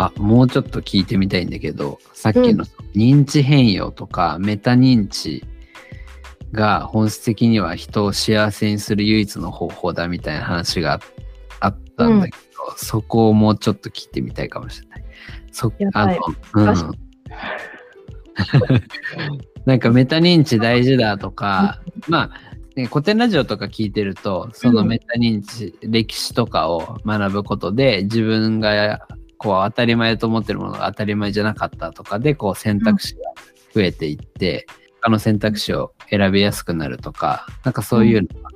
あ、もうちょっと聞いてみたいんだけど、さっきの認知変容とかメタ認知が本質的には人を幸せにする唯一の方法だみたいな話があったんだけど、そこをもうちょっと聞いてみたいかもしれない。そあの、うん。なんかメタ認知大事だとか、まあ、ね、古典ラジオとか聞いてると、そのメタ認知、うん、歴史とかを学ぶことで、自分がこう当たり前と思ってるものが当たり前じゃなかったとかで、こう選択肢が増えていって、他の選択肢を選びやすくなるとか、なんかそういうのが、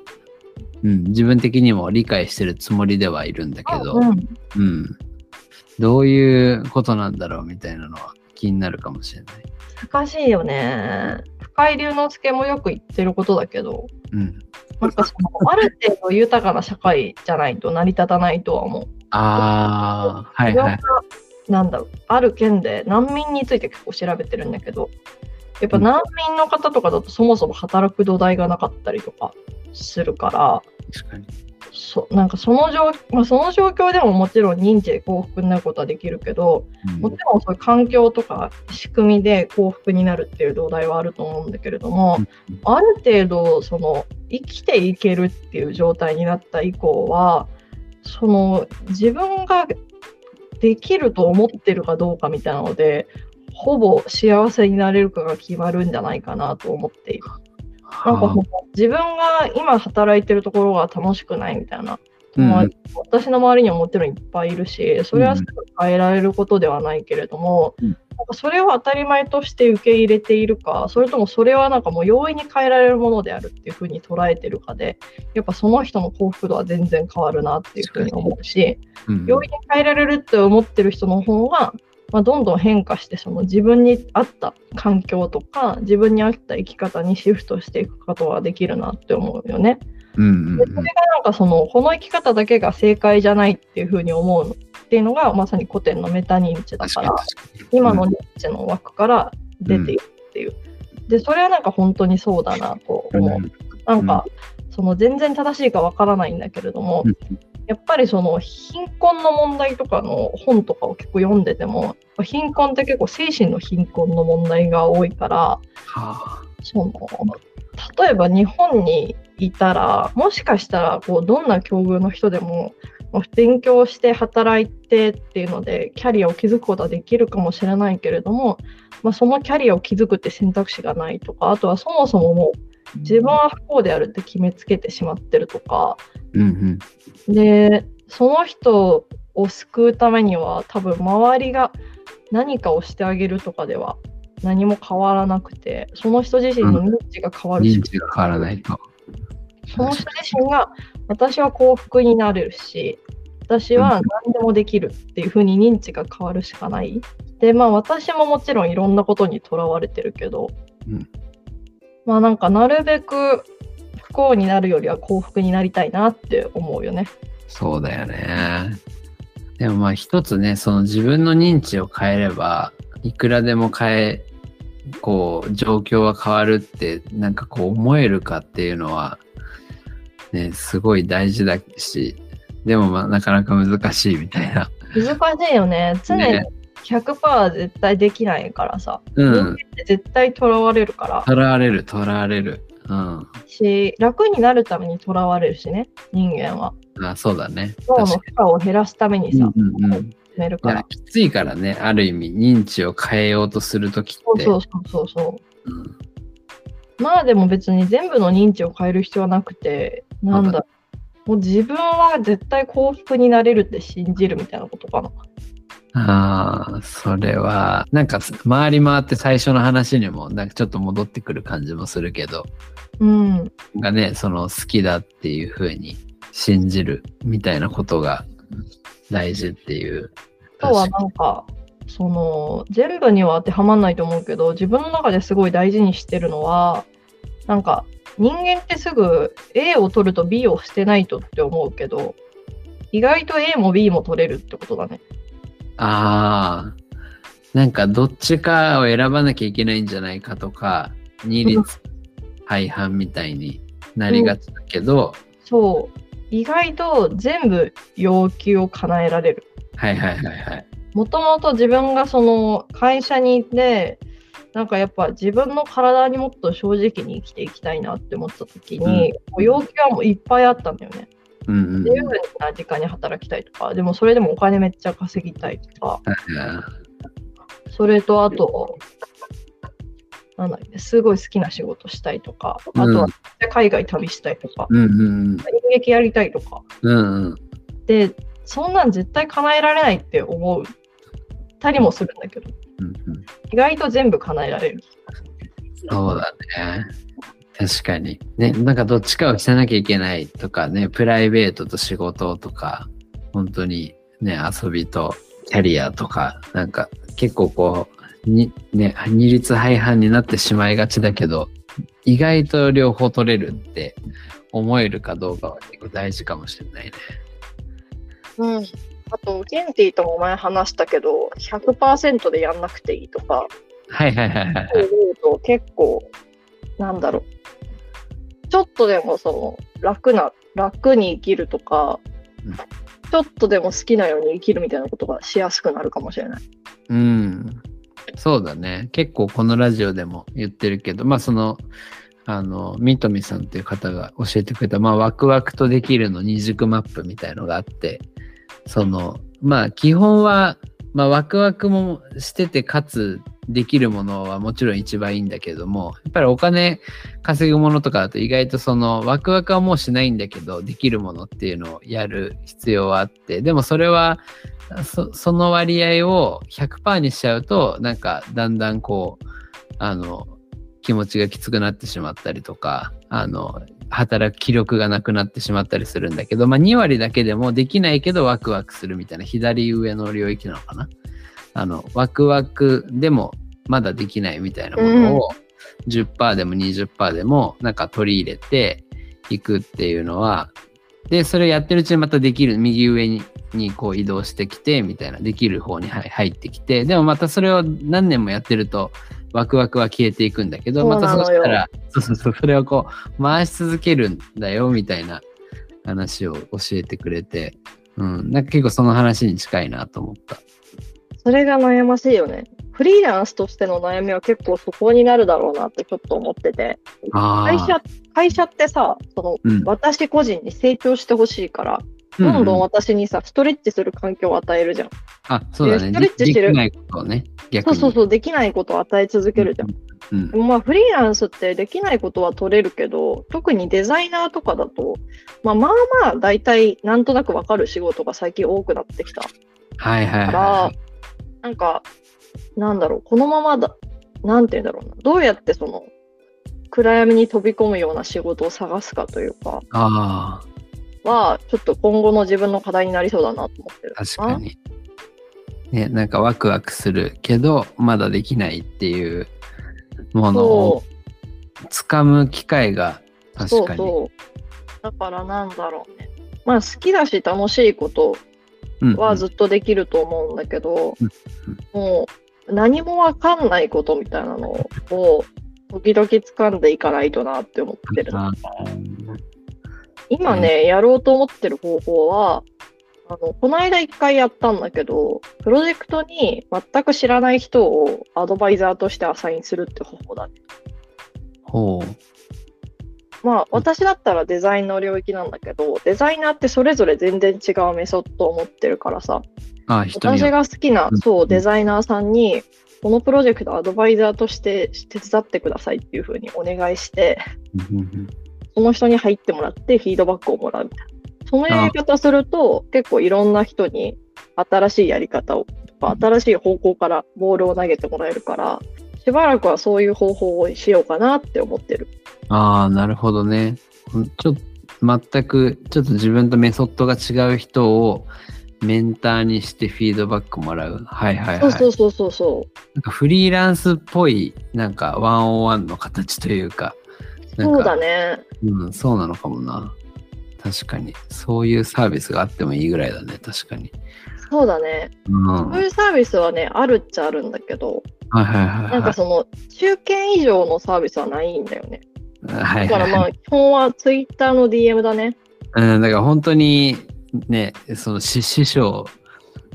うん、うん、自分的にも理解してるつもりではいるんだけど、うん、うん、どういうことなんだろうみたいなのは気になるかもしれない。難しいよね。深井龍之介もよく言ってることだけど、うん、なんかそのある程度豊かな社会じゃないと成り立たないとは思う。ああ、はいはい。なんだろう、ある県で難民について結構調べてるんだけど、やっぱ難民の方とかだとそもそも働く土台がなかったりとかするから、確かにそなんかその状、まあ、その状況でももちろん認知で幸福になることはできるけど、うん、もちろんそういう環境とか仕組みで幸福になるっていう土台はあると思うんだけれども、うん、ある程度その生きていけるっていう状態になった以降はその自分ができると思ってるかどうかみたいなのでほぼ幸せになれるかが決まるんじゃないかなと思っている。なんか自分が今働いてるところが楽しくないみたいな。うん、私の周りにはもちろんいっぱいいるしそれはすぐ変えられることではないけれども、うん、なんかそれを当たり前として受け入れているかそれともそれはなんかもう容易に変えられるものであるっていうふうに捉えてるかでやっぱその人の幸福度は全然変わるなっていうふうに思うし、うん、容易に変えられるって思ってる人の方がまあ、どんどん変化してその自分に合った環境とか自分に合った生き方にシフトしていくことができるなって思うよね。うんうんうん、でそれがなんかそのこの生き方だけが正解じゃないっていうふうに思うっていうのがまさに古典のメタ認知だから今の認知の枠から出ているっていう。うん、でそれはなんか本当にそうだなと思う。うん、なんか、その全然正しいかわからないんだけれども、やっぱりその貧困の問題とかの本とかを結構読んでても貧困って結構精神の貧困の問題が多いから、はあ、その例えば日本にいたらもしかしたらこうどんな境遇の人でも勉強して働いてっていうのでキャリアを築くことはできるかもしれないけれども、まあ、そのキャリアを築くって選択肢がないとかあとはそもそももう自分は不幸であるって決めつけてしまってるとか、うんうん、でその人を救うためには多分周りが何かをしてあげるとかでは何も変わらなくてその人自身の認知が変わるし、うん、認知が変わらないと。その人自身が私は幸福になれるし私は何でもできるっていうふうに認知が変わるしかない。でまあ私ももちろんいろんなことにとらわれてるけど、うん、まあなんかなるべく不幸になるよりは幸福になりたいなって思うよね。そうだよね。でもまあ一つね、その自分の認知を変えれば、いくらでも変え、こう、状況は変わるって、なんかこう思えるかっていうのは、ね、すごい大事だし、でもまあなかなか難しいみたいな。難しいよね。常に100%絶対できないからさ。うん、人間って絶対とらわれるから。とらわれる、とらわれる。うん、し楽になるためにとらわれるしね人間は。あそうだね。脳の負荷を減らすためにさ、うんうんうん、めるから。きついからねある意味認知を変えようとするときって。そうそうそうそう、う。ん、まあでも別に全部の認知を変える必要はなくてなんだもう自分は絶対幸福になれるって信じるみたいなことかなああ、それは、なんか回り回って最初の話にも、なんかちょっと戻ってくる感じもするけど、うん。がね、その好きだっていうふうに信じるみたいなことが大事っていう。あとはなんか、その、全部には当てはまんないと思うけど、自分の中ですごい大事にしてるのは、なんか、人間ってすぐ A を取ると B を捨てないとって思うけど、意外と A も B も取れるってことだね。ああ、なんかどっちかを選ばなきゃいけないんじゃないかとか、二律背反みたいになりがちだけど、そう。意外と全部要求を叶えられる。はいはいはいはい。もともと自分がその会社にいて、なんかやっぱ自分の体にもっと正直に生きていきたいなって思った時に、こう要求はもういっぱいあったんだよね。うんうん。自由な時間に働きたいとか、でもそれでもお金めっちゃ稼ぎたいとか、それとあと、なんだすごい好きな仕事したいとか、あとは海外旅したいとか、うんうん。演劇やりたいとか。うんうん。で、そんなん絶対叶えられないって思う。たりもするんだけど、うんうん。意外と全部叶えられる。そうだね。確かに。ね、なんかどっちかをしなきゃいけないとかね、プライベートと仕事とか、本当にね、遊びとキャリアとか、なんか結構こう、に、ね、二律背反になってしまいがちだけど、意外と両方取れるって思えるかどうかは結構大事かもしれないね。うん。あと、ケンティとも前話したけど、100%でやんなくていいとか、はいはいはいはい結構、なんだろう。ちょっとでもその楽な、楽に生きるとかうん、ちょっとでも好きなように生きるみたいなことがしやすくなるかもしれない。うん。そうだね。結構このラジオでも言ってるけど、まあその、あの、みとみさんっていう方が教えてくれた、まあワクワクとできるの二軸マップみたいのがあって、その、まあ基本は、まあワクワクもしててかつできるものはもちろん一番いいんだけども、やっぱりお金稼ぐものとかだと意外とそのワクワクはもうしないんだけど、できるものっていうのをやる必要はあって、でもそれはそその割合を100%にしちゃうとなんかだんだんこうあの気持ちがきつくなってしまったりとかあの働く気力がなくなってしまったりするんだけど、まあ、2割だけでもできないけどワクワクするみたいな左上の領域なのかな。あのワクワクでもまだできないみたいなものを10%でも20%でもなんか取り入れていくっていうのはでそれをやってるうちにまたできる右上ににこう移動してきてみたいなできる方に入ってきてでもまたそれを何年もやってるとワクワクは消えていくんだけどまたそしたらそうそうそうそれをこう回し続けるんだよみたいな話を教えてくれて、うん、なんか結構その話に近いなと思った。それが悩ましいよね。フリーランスとしての悩みは結構そこになるだろうなってちょっと思ってて。あ会社、会社ってさ、その、うん私個人に成長してほしいから、うどんどんう私にさ、ストレッチする環境を与えるじゃん。あそうだね。ストレッチしてる。できないことをね逆に。そうそうそう、できないことを与え続けるじゃん。うんでもまあ、フリーランスってできないことは取れるけど、特にデザイナーとかだと、まあまあまあ、大体なんとなくわかる仕事が最近多くなってきた。はいはいから、はなんか、なんだろう、このままだ、なんて言うんだろうな、どうやってその、暗闇に飛び込むような仕事を探すかというか、いあは、ちょっと今後の自分の課題になりそうだなと思ってる。あ確かにねなんかワクワクするけどまだできないっていうものをそ掴む機会がう、確かにそうそう。だからなんだろうね。まあ好きだし楽しいことうんはずっとできると思うんだけど、うんもう何もわかんないことみたいなのを時々掴んでいかないとなって思ってる。あ今ね、やろうと思ってる方法は、あのこの間一回やったんだけど、プロジェクトに全く知らない人をアドバイザーとしてアサインするって方法だね。ほう。まあ、私だったらデザインの領域なんだけど、デザイナーってそれぞれ全然違うメソッドを持ってるからさ、あ人に私よが好きなうん、そう、デザイナーさんに、このプロジェクトアドバイザーとして手伝ってくださいっていうふうにお願いして、その人に入ってもらってフィードバックをもらうみたいな。そのやり方すると、結構いろんな人に新しいやり方を、新しい方向からボールを投げてもらえるから、しばらくはそういう方法をしようかなって思ってる。ああなるほどねうんちょっと全くちょっと自分とメソッドが違う人をメンターにしてフィードバックもらうはいはいはいそうそうそうそうそう。なんかフリーランスっぽいなんかワンオンワンの形というかそうだね。うん、そうなのかもな。確かに。そういうサービスがあってもいいぐらいだね、確かに。そうだね。うん。はいそういうサービスはね、あるっちゃあるんだけど、はいはいはい。なんかその、中堅以上のサービスはないんだよね。はいはいだからまあ、基本はツイッターの DM だね。うん、だから本当にね、その師師匠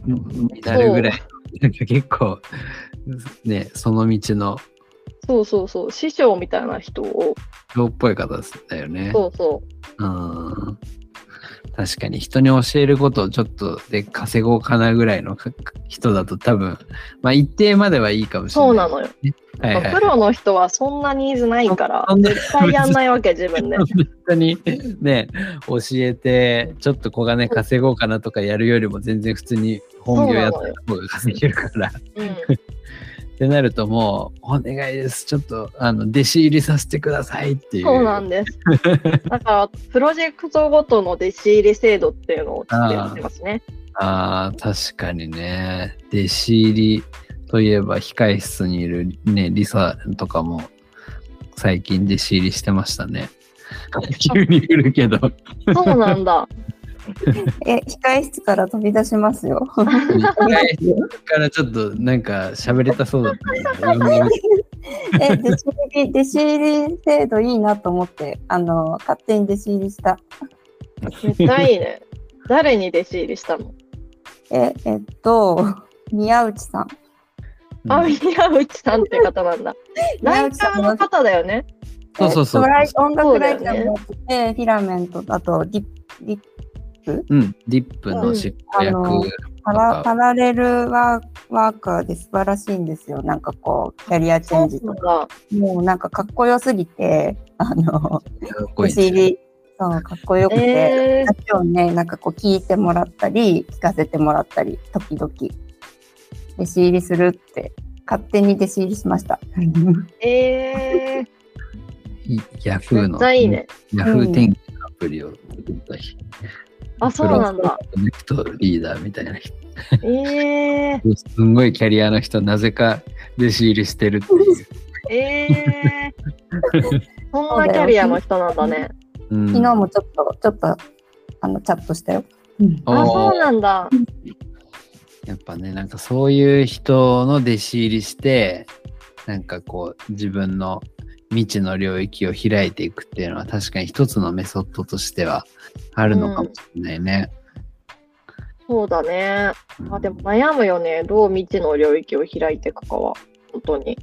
になるぐらいなんか結構、ね、その道のそうそうそう、師匠みたいな人を、人っぽい方だよね。そうそう。うん。確かに人に教えることをちょっとで稼ごうかなぐらいの人だと多分、まあ一定まではいいかもしれない。そうなのよ。はいはい。プロの人はそんなニーズないから絶対やんないわけ、自分で。本当にね、教えて、ちょっと小金稼ごうかなとかやるよりも全然普通に本業やった方が稼げるから。うんってなるともう、お願いです。ちょっと、あの、弟子入りさせてくださいっていう。そうなんです。だから、プロジェクトごとの弟子入り制度っていうのをってますね。ああ、確かにね。弟子入りといえば、控室にいるね、リサとかも、最近弟子入りしてましたね。急に来るけど。そうなんだ。え、控室から飛び出しますよ。控室からちょっとなんか喋れたそうだったでえ、弟子入り、弟子入り制度いいなと思って、あの、勝手に弟子入りした。めっちゃいいね。誰に弟子入りしたの？え、えっと、宮内さん。あ、宮内さんって方なんだ。ライターの方だよね。そうそうそう音楽ライターもやってて、フィラメント、あとリップ、リップ？うん、ディップの執行役パラパラレルワーワーカーで素晴らしいんですよ。なんかこう、キャリアチェンジとか。か。もうなんかかっこよすぎて、あの、かっこ弟いいね子入り、そう、かっこよくて、えー、話をね、なんかこう聞いてもらったり、聞かせてもらったり、時々、弟子入りするって、勝手に弟子入りしました。えー、ヤフーのちゃいいね。ヤフー天気のアプリを作った人。あ、そうなんだ。プロジェクトリーダーみたいな人。えー、すんごいキャリアの人、なぜか弟子入りしてるっていう。えー、そんなキャリアの人なんだね。うん昨日もちょっと、ちょっと、あの、チャットしたよ。あ、そうなんだ。やっぱね、なんかそういう人の弟子入りして、なんかこう自分の未知の領域を開いていくっていうのは確かに一つのメソッドとしてはあるのかもしれないね。そうだね。あ、でも悩むよね。どう未知の領域を開いていくかは。本当に。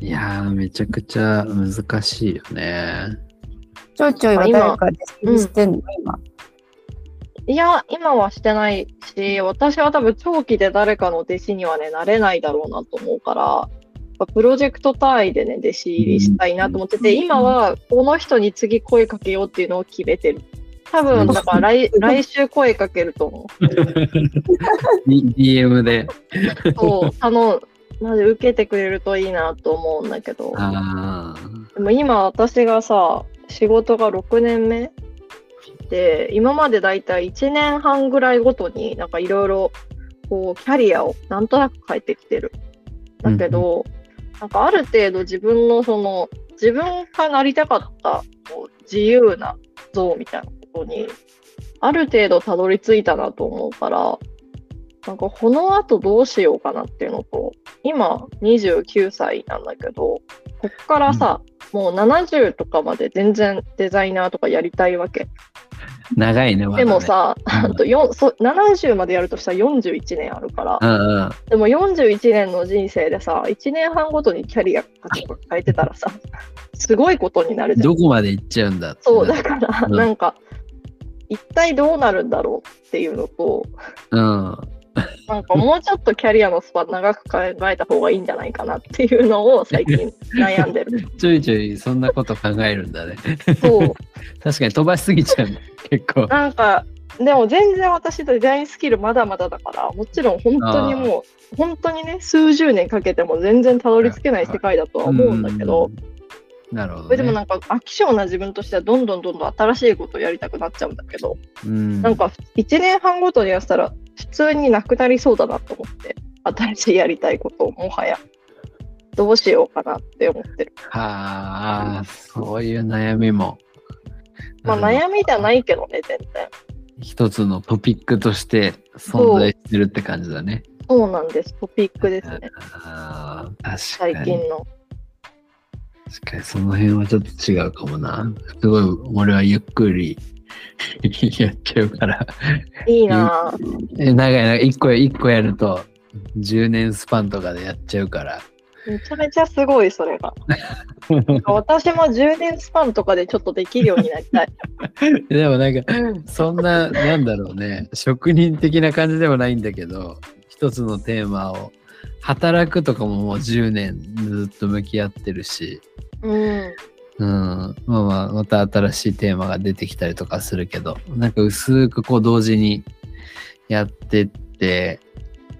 いやー、めちゃくちゃ難しいよね。ちょいちょいは誰か弟子入りしてんの、今。いや、今はしてないし、私は多分長期で誰かの弟子にはね、なれないだろうなと思うから、ぱプロジェクト単位でね、弟子入りしたいなと思ってて、うん今はこの人に次声かけようっていうのを決めてる。多分、だから来来週声かけると思 D- DM で。う。そう、あの、まず受けてくれるといいなと思うんだけど、あでも今私がさ、仕事が6年目で、今までだいたい1年半ぐらいごとになんかいろいろこうキャリアをなんとなく変えてきてる。だけど、なんかある程度自分のその自分がなりたかったこう自由な像みたいなことにある程度たどり着いたなと思うから、なんかこの後どうしようかなっていうのと、今29歳なんだけど、こっからさ、もう70とかまで全然デザイナーとかやりたいわけ。ー長いね、まだね。でも、さ、うん。そ70までやるとしたら41年あるから、うんうん、でも41年の人生でさ、1年半ごとにキャリア変えてたらさ、すごいことになるじゃん。どこまで行っちゃうんだってそう、だから、うん。なんか、一体どうなるんだろうっていうのと、うん。なんかもうちょっとキャリアのスパン長く考えた方がいいんじゃないかなっていうのを最近悩んでる。ちょいちょいそんなこと考えるんだね。そう。確かに飛ばしすぎちゃうね結構。なんか、でも全然私デザインスキルまだまだだから、もちろん本当にもう、本当にね、数十年かけても全然たどり着けない世界だとは思うんだけど、うん。なるほど、ね。でもなんか飽き性な自分としてはどんどんどんどん新しいことをやりたくなっちゃうんだけど、うん、なんか1年半ごとにやったら普通になくなりそうだなと思って、新しいやりたいことをもはやどうしようかなって思ってる。はあ、そういう悩みも。まあ悩みじゃないけどね、全然。一つのトピックとして存在してるって感じだね。そうなんです。トピックですね。あー確最かに。近の。確かにその辺はちょっと違うかもな。すごい俺はゆっくり やっちゃうから。いいなぁ。え長いな。一個、一個やると10年スパンとかでやっちゃうから。めちゃめちゃすごい、それが。私も10年スパンとかでちょっとできるようになりたい。でもなんか、そんな、なんだろうね、職人的な感じでもないんだけど、一つのテーマを、働くとかももう10年ずっと向き合ってるし、うん。うん、まあまあ、また新しいテーマが出てきたりとかするけど、なんか薄くこう同時にやってって、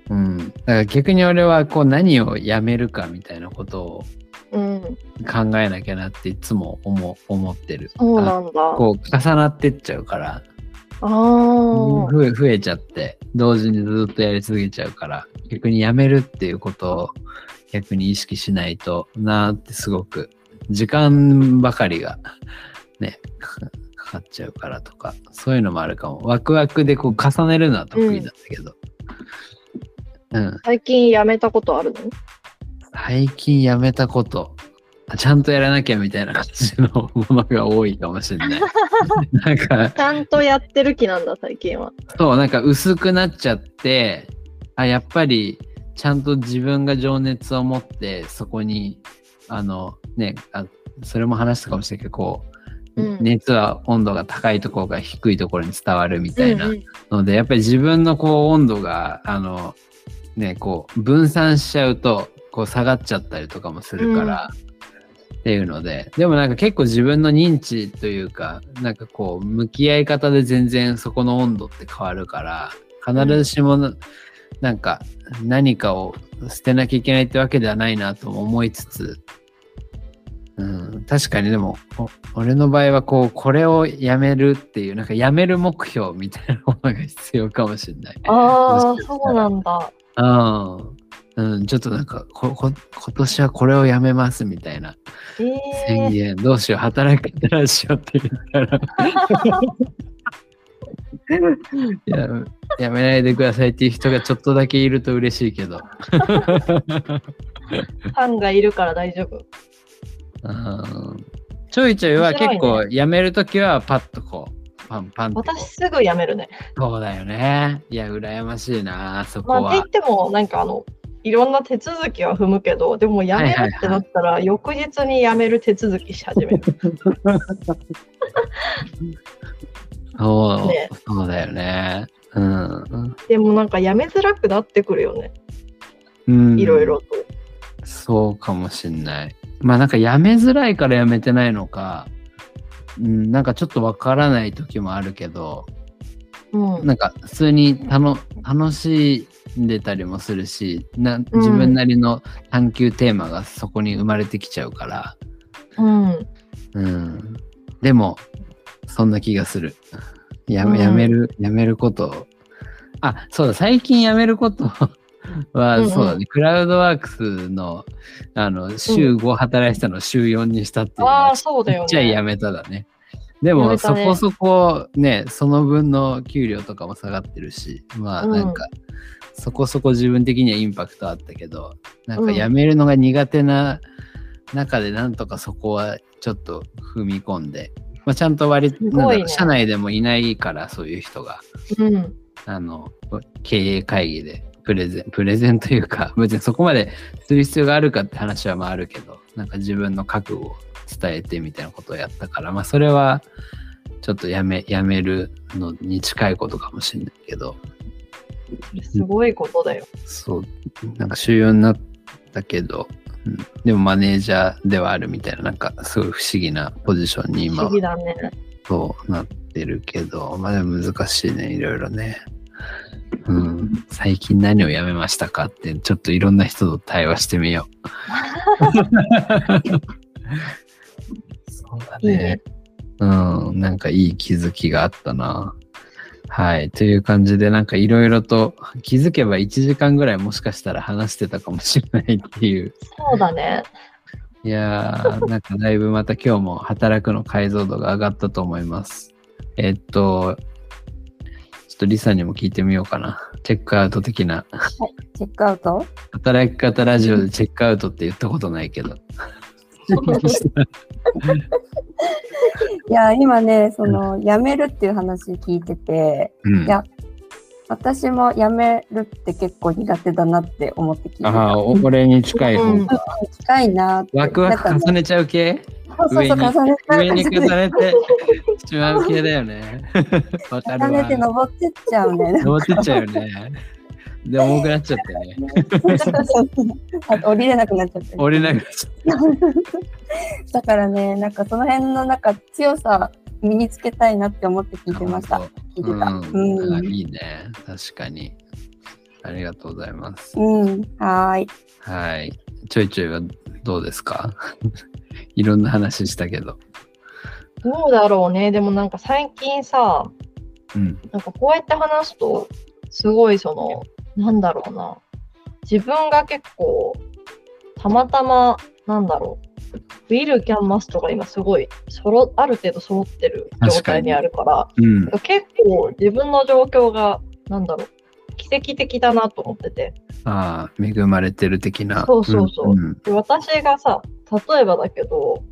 うん。だから逆に俺はこう何をやめるかみたいなことをうん。考えなきゃなっていつも思思ってる。そうなんだ。あこう重なってっちゃうから。増え増えちゃって、同時にずっとやり続けちゃうから、逆にやめるっていうことを逆に意識しないとなーってすごく、時間ばかりがね、かかかっちゃうからとか、そういうのもあるかも。ワクワクでこう重ねるのは得意なんだけど。うん。最近やめたことあるの？最近やめたこと、あちゃんとやらなきゃみたいな感じのものが多いかもしれない。なんか、ちゃんとやってる気なんだ、最近は。そう、なんか薄くなっちゃって、あ、やっぱりちゃんと自分が情熱を持って、そこに、あの、ね、あそれも話したかもしれないけど、こう、うん熱は温度が高いところが低いところに伝わるみたいなうんうんので、やっぱり自分のこう温度が、あの、ね、こう分散しちゃうと、こう下がっちゃったりとかもするから、っていうので、でもなんか結構自分の認知というか、なんかこう、向き合い方で全然そこの温度って変わるから、必ずしもな、なんか何かを捨てなきゃいけないってわけではないなとも思いつつ、うん、確かにでも、お俺の場合はこう、これをやめるっていう、なんかやめる目標みたいなものが必要かもしれない。ああそうなんだ。うん。うん、ちょっとなんかここ、今年はこれをやめますみたいなえ宣え言、どうしよう、働き方らしようって言ったら や、やめないでくださいっていう人がちょっとだけいると嬉しいけど。ファンがいるから大丈夫。うんちょいちょいは結構やめるときはパッとこう、パンパン私すぐやめるね。そうだよね。いや、羨ましいな、そこまあ、って言はっ。ても、なんかあの、いろんな手続きは踏むけど、でもやめるってなったら、翌日にやめる手続きし始める。そう、ねそうだよね。うん。でもなんかやめづらくなってくるよね。うん、いろいろと。そうかもしんない。まあなんかやめづらいからやめてないのか、うん、なんかちょっとわからない時もあるけど、うん。なんか普通にたの楽しんでたりもするしな、自分なりの探求テーマがそこに生まれてきちゃうから、うん。うん。でも、そんな気がする。やうんめ、やめる、やめること。あ、そうだ、最近やめることは、うんうんそうだね、クラウドワークスの、あの、週5働いてたのを週4にしたっていうのは、ああ、そうだよちっちゃいやね。めただね。でも、ねそこそこね、その分の給料とかも下がってるし、まあうんなんか、そこそこ自分的にはインパクトあったけど、なんかうんやめるのが苦手な中でなんとかそこはちょっと踏み込んで、まあ、ちゃんと割ね社内でもいないから、そういう人が、うん。あの、経営会議でプレゼン、プレゼンというか、別にそこまでする必要があるかって話はまああるけど、なんか自分の覚悟を伝えてみたいなことをやったから、まあそれはちょっとやめ、やめるのに近いことかもしれないけど、すごいことだよ。そう、なんか主要になったけど、うん、でもマネージャーではあるみたいな、なんかすごい不思議なポジションに不今は思議だね。そうなってるけど、まあでも難しいね、いろいろね。うん、最近何をやめましたかって、ちょっといろんな人と対話してみよう。そうだねいいね。うん、なんかいい気づきがあったな。はい。という感じで、なんかいろいろと気づけば1時間ぐらいもしかしたら話してたかもしれないっていう。そうだね。いやー、なんかだいぶまた今日も働くの解像度が上がったと思います。えっと、ちょっとリサにも聞いてみようかな。チェックアウト的な。チェックアウト？働き方ラジオでチェックアウトって言ったことないけど。いや、今ね、その、辞めるっていう話聞いてて、うんいや私も辞めるって結構苦手だなって思って聞いてた。ああ、お俺に近い方うんが。近いなって。ワクワク重ねちゃう系？そうそうそう、上に重ねて上に重ねてしまう系だよね。重ねて。登ってっちゃうね。登ってっちゃうよね。で、重くなっちゃってね。あと降りれなくなっちゃって。折れなくなっちゃっだからね、なんかその辺のなんか強さ身につけたいなって思って聞いてました。聞いてた。うんうん。あいいね。確かに。ありがとうございます。うん。はーい。はい。ちょいちょいはどうですか？いろんな話したけど。どうだろうね。でもなんか最近さ、うん。なんかこうやって話すと、すごいその、なんだろうな。自分が結構、たまたま、なんだろう。ウィル、キャンマスとか今すごい、そろある程度揃ってる状態にあるから、うん。結構自分の状況が、なんだろう。奇跡的だなと思ってて。ああ、恵まれてる的な。そうそうそうんんで私がさ、例えばだけど、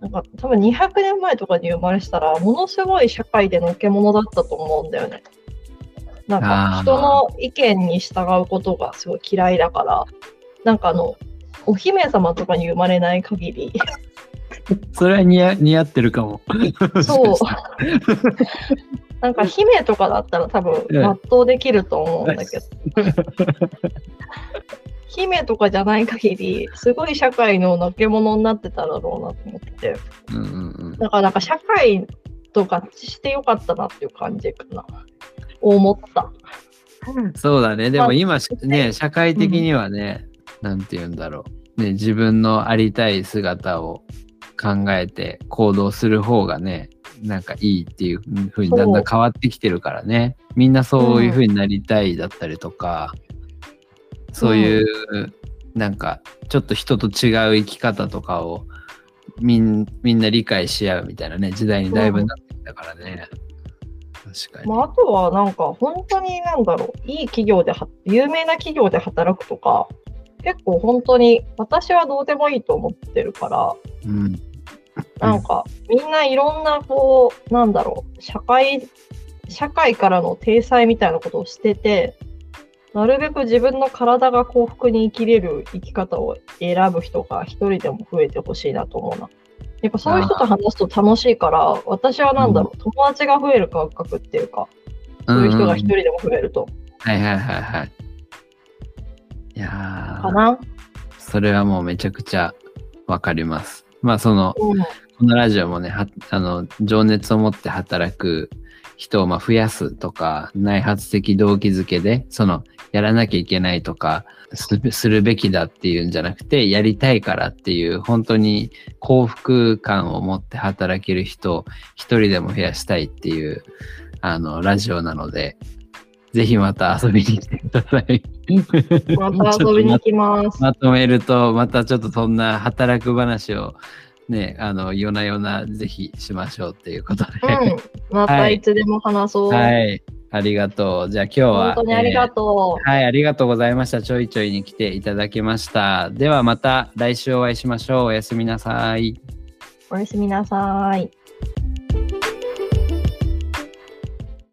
なんか多分200年前とかに生まれてたら、ものすごい社会でのけ者だったと思うんだよね。なんか人の意見に従うことがすごい嫌いだから、なんかあの、お姫様とかに生まれない限り、それは似合似合ってるかも。そう なんか姫とかだったら多分うん全うできると思うんだけど、姫とかじゃない限り、すごい社会ののけ者になってただろうなと思って。うんうんうん。だからなんか社会と合致してよかったなっていう感じかな。思った。そうだね。でも今しまあね、社会的にはね、なんて言うんだろう。ね、自分のありたい姿を考えて行動する方がね、なんかいいっていう風にだんだん変わってきてるからね。みんなそういう風になりたいだったりとか、そういう、なんかちょっと人と違う生き方とかをみんみんな理解し合うみたいなね、時代にだいぶなってきたからね。確かに。まあ、あとはなんか本当になんだろう、いい企業では、有名な企業で働くとか、結構本当に私はどうでもいいと思ってるから、うん。なんかみんないろんなこう、なんだろう、社会、社会からの体裁みたいなことを捨てて、なるべく自分の体が幸福に生きれる生き方を選ぶ人が一人でも増えてほしいなと思うな。やっぱそういう人と話すと楽しいから、私はなんだろう、友達が増える感覚っていうか、そういう人が一人でも増えると、はいはいはいはい。いやー、かな？それはもうめちゃくちゃわかります。まあその、うん。このラジオもね、はあの、情熱を持って働く人をまあ増やすとか、内発的動機づけで、その、やらなきゃいけないとか、すするべきだっていうんじゃなくて、やりたいからっていう、本当に幸福感を持って働ける人を一人でも増やしたいっていう、あの、ラジオなので、ぜひまた遊びに来てください。また遊びに行きます。まとめると、またちょっとそんな働く話をね、あの、夜な夜なぜひしましょうっていうことで。うん。またいつでも話そう。はい。ありがとう。じゃあ今日は。本当にありがとえーはい、ありがとうございました。ちょいちょいに来ていただきました。ではまた来週お会いしましょう。おやすみなさい。う。おやすみなさい。